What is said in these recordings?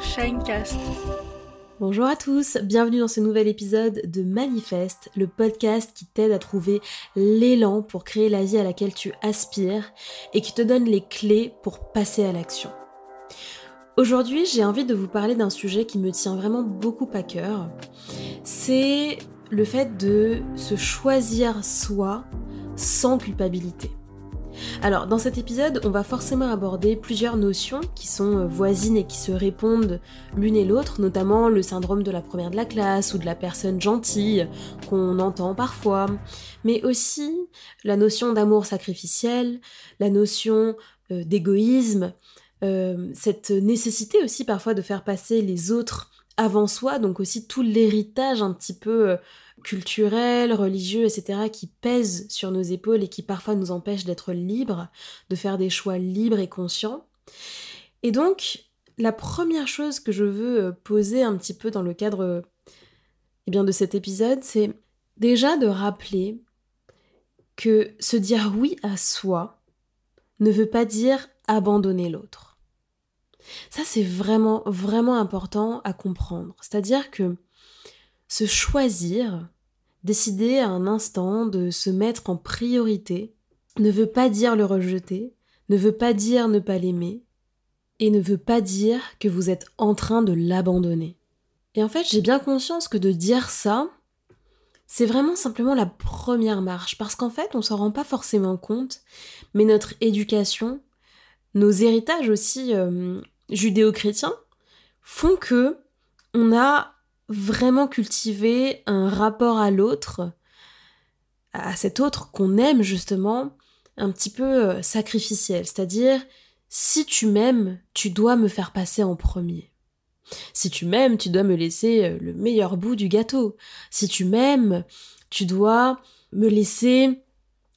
Shinecast. Bonjour à tous, bienvenue dans ce nouvel épisode de Manifeste, le podcast qui t'aide à trouver l'élan pour créer la vie à laquelle tu aspires et qui te donne les clés pour passer à l'action. Aujourd'hui, j'ai envie de vous parler d'un sujet qui me tient vraiment beaucoup à cœur. C'est le fait de se choisir soi sans culpabilité. Alors, dans cet épisode, on va forcément aborder plusieurs notions qui sont euh, voisines et qui se répondent l'une et l'autre, notamment le syndrome de la première de la classe ou de la personne gentille qu'on entend parfois, mais aussi la notion d'amour sacrificiel, la notion euh, d'égoïsme, euh, cette nécessité aussi parfois de faire passer les autres avant soi, donc aussi tout l'héritage un petit peu culturels, religieux, etc., qui pèsent sur nos épaules et qui parfois nous empêchent d'être libres, de faire des choix libres et conscients. Et donc, la première chose que je veux euh, poser un petit peu dans le cadre eh bien, de cet épisode, c'est déjà de rappeler que se dire oui à soi ne veut pas dire abandonner l'autre. Ça, c'est vraiment, vraiment important à comprendre. C'est-à-dire que se choisir, décider à un instant de se mettre en priorité, ne veut pas dire le rejeter, ne veut pas dire ne pas l'aimer, et ne veut pas dire que vous êtes en train de l'abandonner. Et en fait, j'ai bien conscience que de dire ça, c'est vraiment simplement la première marche, parce qu'en fait, on s'en rend pas forcément compte, mais notre éducation, nos héritages aussi euh, judéo-chrétiens, font que on a vraiment cultiver un rapport à l'autre, à cet autre qu'on aime justement, un petit peu euh, sacrificiel. C'est-à-dire, si tu m'aimes, tu dois me faire passer en premier. Si tu m'aimes, tu dois me laisser euh, le meilleur bout du gâteau. Si tu m'aimes, tu dois me laisser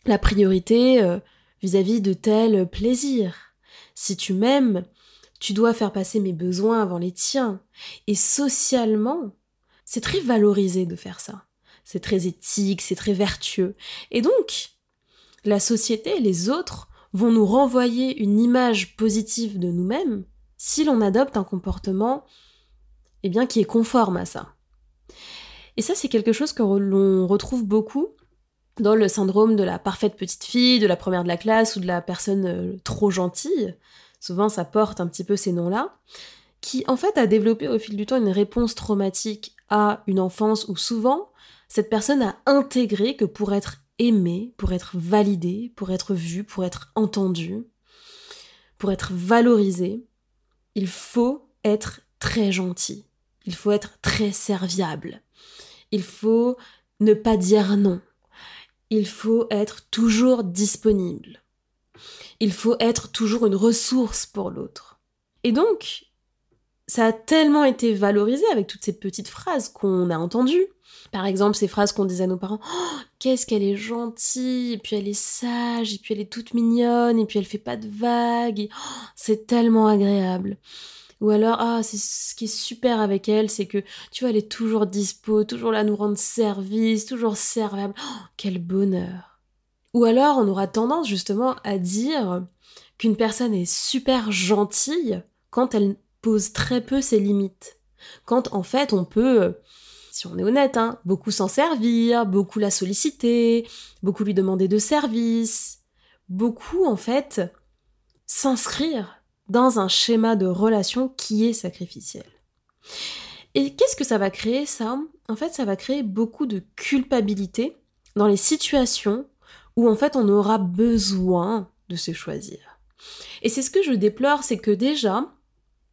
la priorité euh, vis-à-vis de tel plaisir. Si tu m'aimes, tu dois faire passer mes besoins avant les tiens. Et socialement, c'est très valorisé de faire ça. C'est très éthique, c'est très vertueux. Et donc, la société, les autres, vont nous renvoyer une image positive de nous-mêmes si l'on adopte un comportement eh bien, qui est conforme à ça. Et ça, c'est quelque chose que l'on retrouve beaucoup dans le syndrome de la parfaite petite fille, de la première de la classe ou de la personne euh, trop gentille. Souvent, ça porte un petit peu ces noms-là qui en fait a développé au fil du temps une réponse traumatique une enfance où souvent cette personne a intégré que pour être aimée, pour être validée, pour être vue, pour être entendue, pour être valorisée, il faut être très gentil, il faut être très serviable, il faut ne pas dire non, il faut être toujours disponible, il faut être toujours une ressource pour l'autre. Et donc, ça a tellement été valorisé avec toutes ces petites phrases qu'on a entendues. Par exemple, ces phrases qu'on disait à nos parents oh, Qu'est-ce qu'elle est gentille, et puis elle est sage, et puis elle est toute mignonne, et puis elle fait pas de vagues, oh, c'est tellement agréable. Ou alors, ah, c'est ce qui est super avec elle, c'est que, tu vois, elle est toujours dispo, toujours là nous rendre service, toujours serviable. Oh, quel bonheur. Ou alors, on aura tendance justement à dire qu'une personne est super gentille quand elle pose très peu ses limites. Quand en fait on peut, si on est honnête, hein, beaucoup s'en servir, beaucoup la solliciter, beaucoup lui demander de service, beaucoup en fait s'inscrire dans un schéma de relation qui est sacrificiel. Et qu'est-ce que ça va créer ça? En fait, ça va créer beaucoup de culpabilité dans les situations où en fait on aura besoin de se choisir. Et c'est ce que je déplore, c'est que déjà,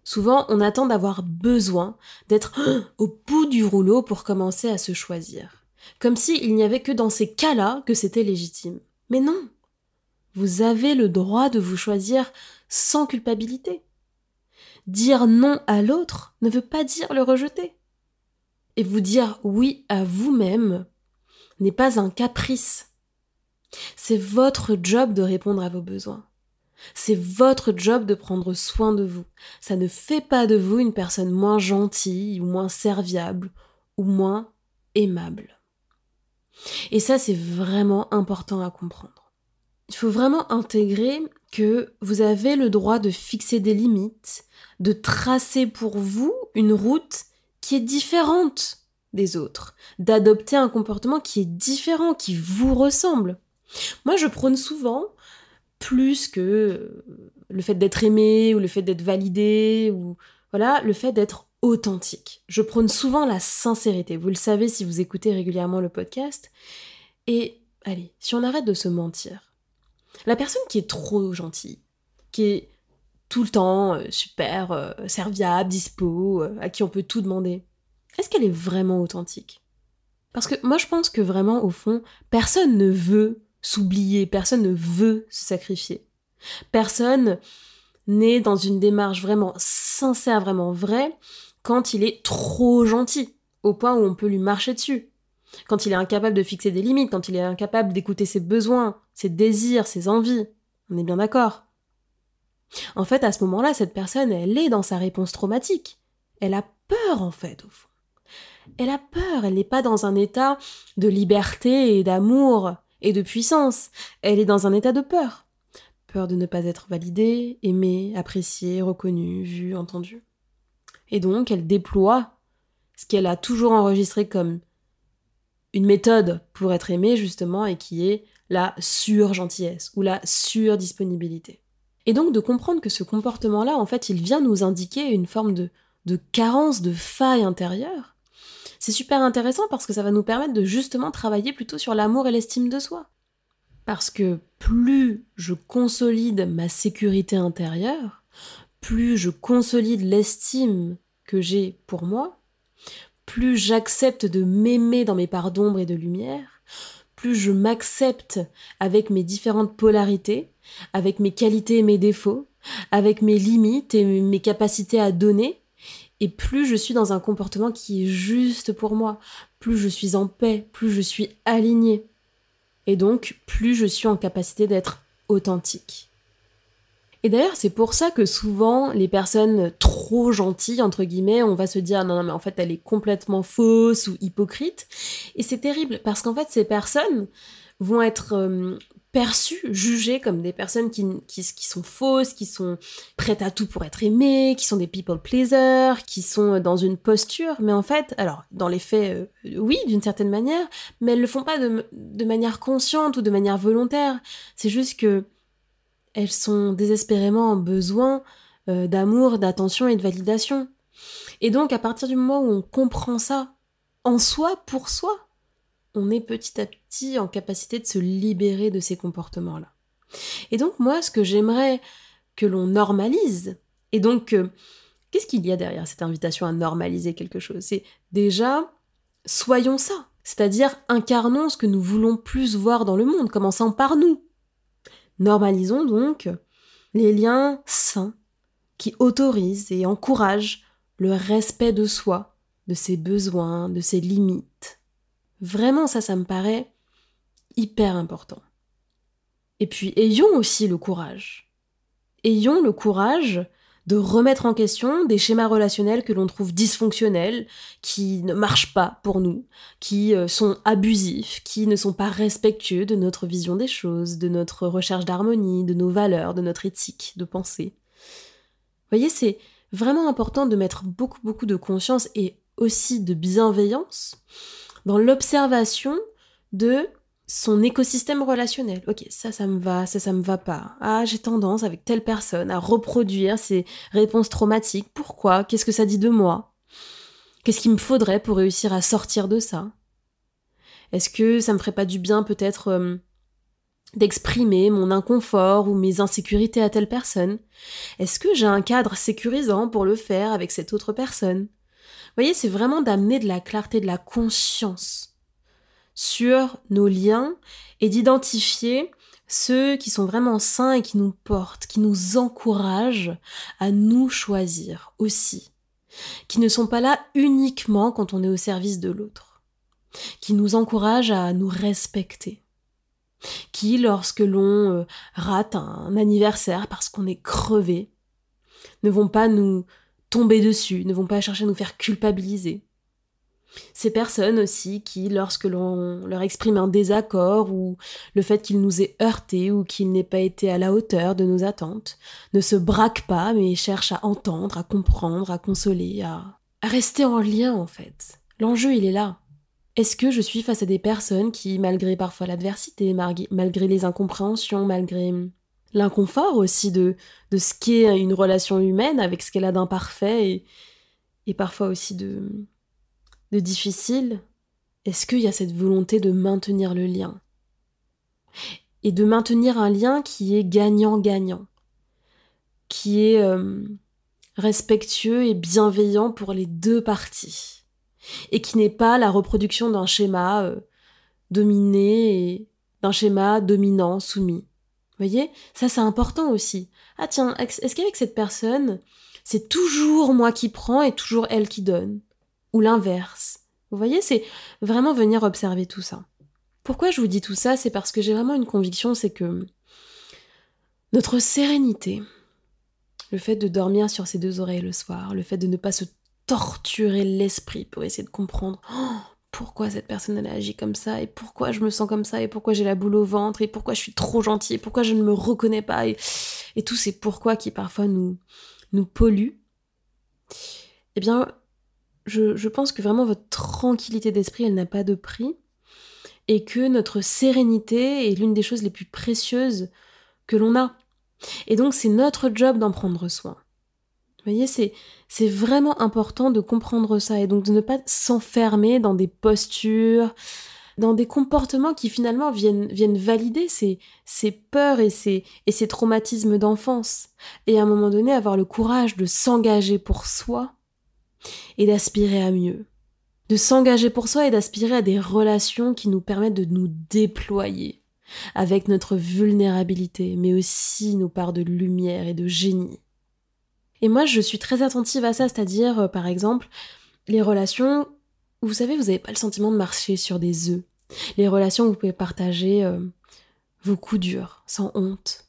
Souvent, on attend d'avoir besoin, d'être au bout du rouleau pour commencer à se choisir. Comme s'il n'y avait que dans ces cas-là que c'était légitime. Mais non. Vous avez le droit de vous choisir sans culpabilité. Dire non à l'autre ne veut pas dire le rejeter. Et vous dire oui à vous-même n'est pas un caprice. C'est votre job de répondre à vos besoins. C'est votre job de prendre soin de vous. Ça ne fait pas de vous une personne moins gentille ou moins serviable ou moins aimable. Et ça, c'est vraiment important à comprendre. il faut vraiment intégrer que vous avez le droit de fixer des limites, de tracer pour vous une route qui est différente des autres, d'adopter un comportement qui est différent, qui vous ressemble. Moi, je prône souvent plus que le fait d'être aimé ou le fait d'être validé ou voilà, le fait d'être authentique. Je prône souvent la sincérité. Vous le savez si vous écoutez régulièrement le podcast. Et allez, si on arrête de se mentir, la personne qui est trop gentille, qui est tout le temps euh, super euh, serviable, dispo, euh, à qui on peut tout demander, est-ce qu'elle est vraiment authentique? Parce que moi je pense que vraiment au fond, personne ne veut s'oublier, personne ne veut se sacrifier. Personne n'est dans une démarche vraiment sincère, vraiment vraie, quand il est trop gentil, au point où on peut lui marcher dessus. Quand il est incapable de fixer des limites, quand il est incapable d'écouter ses besoins, ses désirs, ses envies. On est bien d'accord. En fait, à ce moment-là, cette personne, elle est dans sa réponse traumatique. Elle a peur, en fait, au fond. Elle a peur, elle n'est pas dans un état de liberté et d'amour et de puissance. Elle est dans un état de peur. Peur de ne pas être validée, aimée, appréciée, reconnue, vue, entendue. Et donc, elle déploie ce qu'elle a toujours enregistré comme une méthode pour être aimée, justement, et qui est la sur-gentillesse ou la sur-disponibilité. Et donc de comprendre que ce comportement-là, en fait, il vient nous indiquer une forme de, de carence, de faille intérieure, c'est super intéressant parce que ça va nous permettre de justement travailler plutôt sur l'amour et l'estime de soi. Parce que plus je consolide ma sécurité intérieure, plus je consolide l'estime que j'ai pour moi, plus j'accepte de m'aimer dans mes parts d'ombre et de lumière, plus je m'accepte avec mes différentes polarités, avec mes qualités et mes défauts, avec mes limites et mes capacités à donner, et plus je suis dans un comportement qui est juste pour moi, plus je suis en paix, plus je suis alignée. Et donc, plus je suis en capacité d'être authentique. Et d'ailleurs, c'est pour ça que souvent, les personnes trop gentilles, entre guillemets, on va se dire non, non, mais en fait, elle est complètement fausse ou hypocrite. Et c'est terrible parce qu'en fait, ces personnes vont être euh, perçues, jugées comme des personnes qui, qui, sont fausses, qui sont prêtes à tout pour être aimées, qui sont des people pleasers, qui sont dans une posture. Mais en fait, alors, dans les faits, euh, oui, d'une certaine manière, mais elles le font pas de, de manière consciente ou de manière volontaire. C'est juste que elles sont désespérément en besoin euh, d'amour, d'attention et de validation. Et donc, à partir du moment où on comprend ça, en soi, pour soi, on est petit à petit en capacité de se libérer de ces comportements-là. Et donc, moi, ce que j'aimerais que l'on normalise, et donc, euh, qu'est-ce qu'il y a derrière cette invitation à normaliser quelque chose? C'est déjà, soyons ça, c'est-à-dire incarnons ce que nous voulons plus voir dans le monde, commençant par nous. Normalisons donc les liens sains qui autorisent et encouragent le respect de soi, de ses besoins, de ses limites. Vraiment, ça, ça me paraît hyper important. Et puis, ayons aussi le courage. Ayons le courage de remettre en question des schémas relationnels que l'on trouve dysfonctionnels, qui ne marchent pas pour nous, qui euh, sont abusifs, qui ne sont pas respectueux de notre vision des choses, de notre recherche d'harmonie, de nos valeurs, de notre éthique de pensée. Voyez, c'est vraiment important de mettre beaucoup beaucoup de conscience et aussi de bienveillance dans l'observation de son écosystème relationnel. Ok, ça, ça me va, ça, ça me va pas. Ah, j'ai tendance avec telle personne à reproduire ces réponses traumatiques. Pourquoi? Qu'est-ce que ça dit de moi? Qu'est-ce qu'il me faudrait pour réussir à sortir de ça? Est-ce que ça me ferait pas du bien peut-être euh, d'exprimer mon inconfort ou mes insécurités à telle personne? Est-ce que j'ai un cadre sécurisant pour le faire avec cette autre personne? Voyez, c'est vraiment d'amener de la clarté, de la conscience sur nos liens et d'identifier ceux qui sont vraiment sains et qui nous portent, qui nous encouragent à nous choisir aussi, qui ne sont pas là uniquement quand on est au service de l'autre, qui nous encouragent à nous respecter, qui, lorsque l'on euh, rate un anniversaire parce qu'on est crevé, ne vont pas nous tomber dessus, ne vont pas chercher à nous faire culpabiliser, Ces personnes aussi qui, lorsque l'on leur exprime un désaccord ou le fait qu'il nous ait heurté ou qu'il n'ait pas été à la hauteur de nos attentes, ne se braquent pas mais cherchent à entendre, à comprendre, à consoler, à, à rester en lien en fait. L'enjeu il est là. Est-ce que je suis face à des personnes qui, malgré parfois l'adversité, malgré les incompréhensions, malgré l'inconfort aussi de, ce qu'est une relation humaine avec ce qu'elle a d'imparfait et, parfois aussi de, de difficile, est-ce qu'il y a cette volonté de maintenir le lien Et de maintenir un lien qui est gagnant-gagnant, qui est euh, respectueux et bienveillant pour les deux parties, et qui n'est pas la reproduction d'un schéma euh, dominé d'un schéma dominant, soumis? Voyez? Ça, c'est important aussi. Ah tiens, est-ce qu'avec cette personne, c'est toujours moi qui prends et toujours elle qui donne? Ou l'inverse? Vous voyez, c'est vraiment venir observer tout ça. Pourquoi je vous dis tout ça? C'est parce que j'ai vraiment une conviction, c'est que notre sérénité, le fait de dormir sur ses deux oreilles le soir, le fait de ne pas se torturer l'esprit pour essayer de comprendre oh, pourquoi cette personne elle a agi comme ça et pourquoi je me sens comme ça et pourquoi j'ai la boule au ventre et pourquoi je suis trop gentille et pourquoi je ne me reconnais pas et, et tous ces pourquoi qui parfois nous, nous polluent, eh bien je, pense que vraiment votre tranquillité d'esprit, elle n'a pas de prix, et que notre sérénité est l'une des choses les plus précieuses que l'on a. Et donc c'est notre job d'en prendre soin. Vous voyez, c'est, c'est vraiment important de comprendre ça et donc de ne pas s'enfermer dans des postures, dans des comportements qui finalement viennent, viennent valider ces, ces peurs et ces, et ces traumatismes d'enfance. Et à un moment donné, avoir le courage de s'engager pour soi et d'aspirer à mieux. De s'engager pour soi et d'aspirer à des relations qui nous permettent de nous déployer avec notre vulnérabilité, mais aussi nos parts de lumière et de génie. Et moi, je suis très attentive à ça, c'est-à-dire, euh, par exemple, les relations, vous savez, vous n'avez pas le sentiment de marcher sur des œufs. Les relations où vous pouvez partager euh, vos coups durs, sans honte,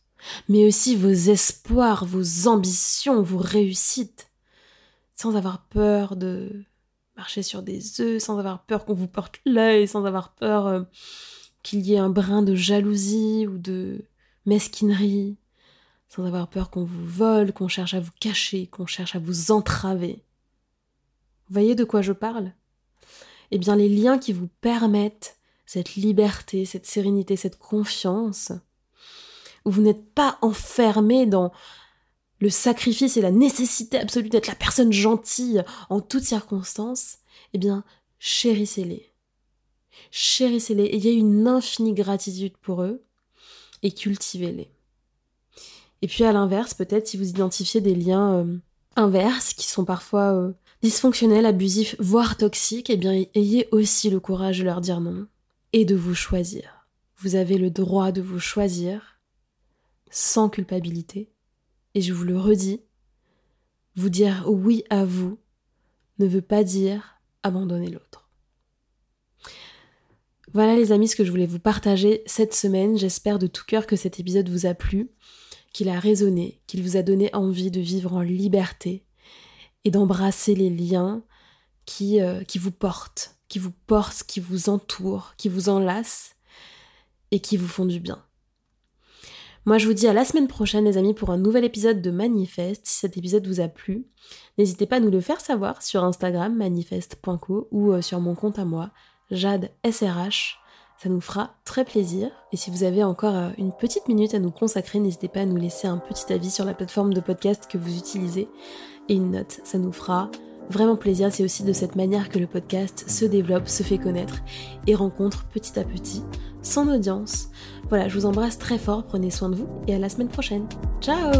mais aussi vos espoirs, vos ambitions, vos réussites. Sans avoir peur de marcher sur des œufs, sans avoir peur qu'on vous porte l'œil, sans avoir peur euh, qu'il y ait un brin de jalousie ou de mesquinerie, sans avoir peur qu'on vous vole, qu'on cherche à vous cacher, qu'on cherche à vous entraver. Vous voyez de quoi je parle? Eh bien les liens qui vous permettent cette liberté, cette sérénité, cette confiance, où vous n'êtes pas enfermé dans le sacrifice et la nécessité absolue d'être la personne gentille en toutes circonstances, eh bien, chérissez-les. Chérissez-les, ayez une infinie gratitude pour eux et cultivez-les. Et puis à l'inverse, peut-être si vous identifiez des liens euh, inverses qui sont parfois euh, dysfonctionnels, abusifs, voire toxiques, eh bien ayez aussi le courage de leur dire non et de vous choisir. Vous avez le droit de vous choisir sans culpabilité et je vous le redis, vous dire oui à vous ne veut pas dire abandonner l'autre. Voilà les amis ce que je voulais vous partager cette semaine. J'espère de tout cœur que cet épisode vous a plu, qu'il a résonné, qu'il vous a donné envie de vivre en liberté et d'embrasser les liens qui, euh, qui vous portent, qui vous portent, qui vous entourent, qui vous enlacent et qui vous font du bien. Moi, je vous dis à la semaine prochaine, les amis, pour un nouvel épisode de Manifeste. Si cet épisode vous a plu, n'hésitez pas à nous le faire savoir sur Instagram, manifeste.co, ou euh, sur mon compte à moi, Jade SRH. Ça nous fera très plaisir. Et si vous avez encore euh, une petite minute à nous consacrer, n'hésitez pas à nous laisser un petit avis sur la plateforme de podcast que vous utilisez et une note. Ça nous fera vraiment plaisir. C'est aussi de cette manière que le podcast se développe, se fait connaître et rencontre petit à petit son audience. Voilà, je vous embrasse très fort, prenez soin de vous et à la semaine prochaine. Ciao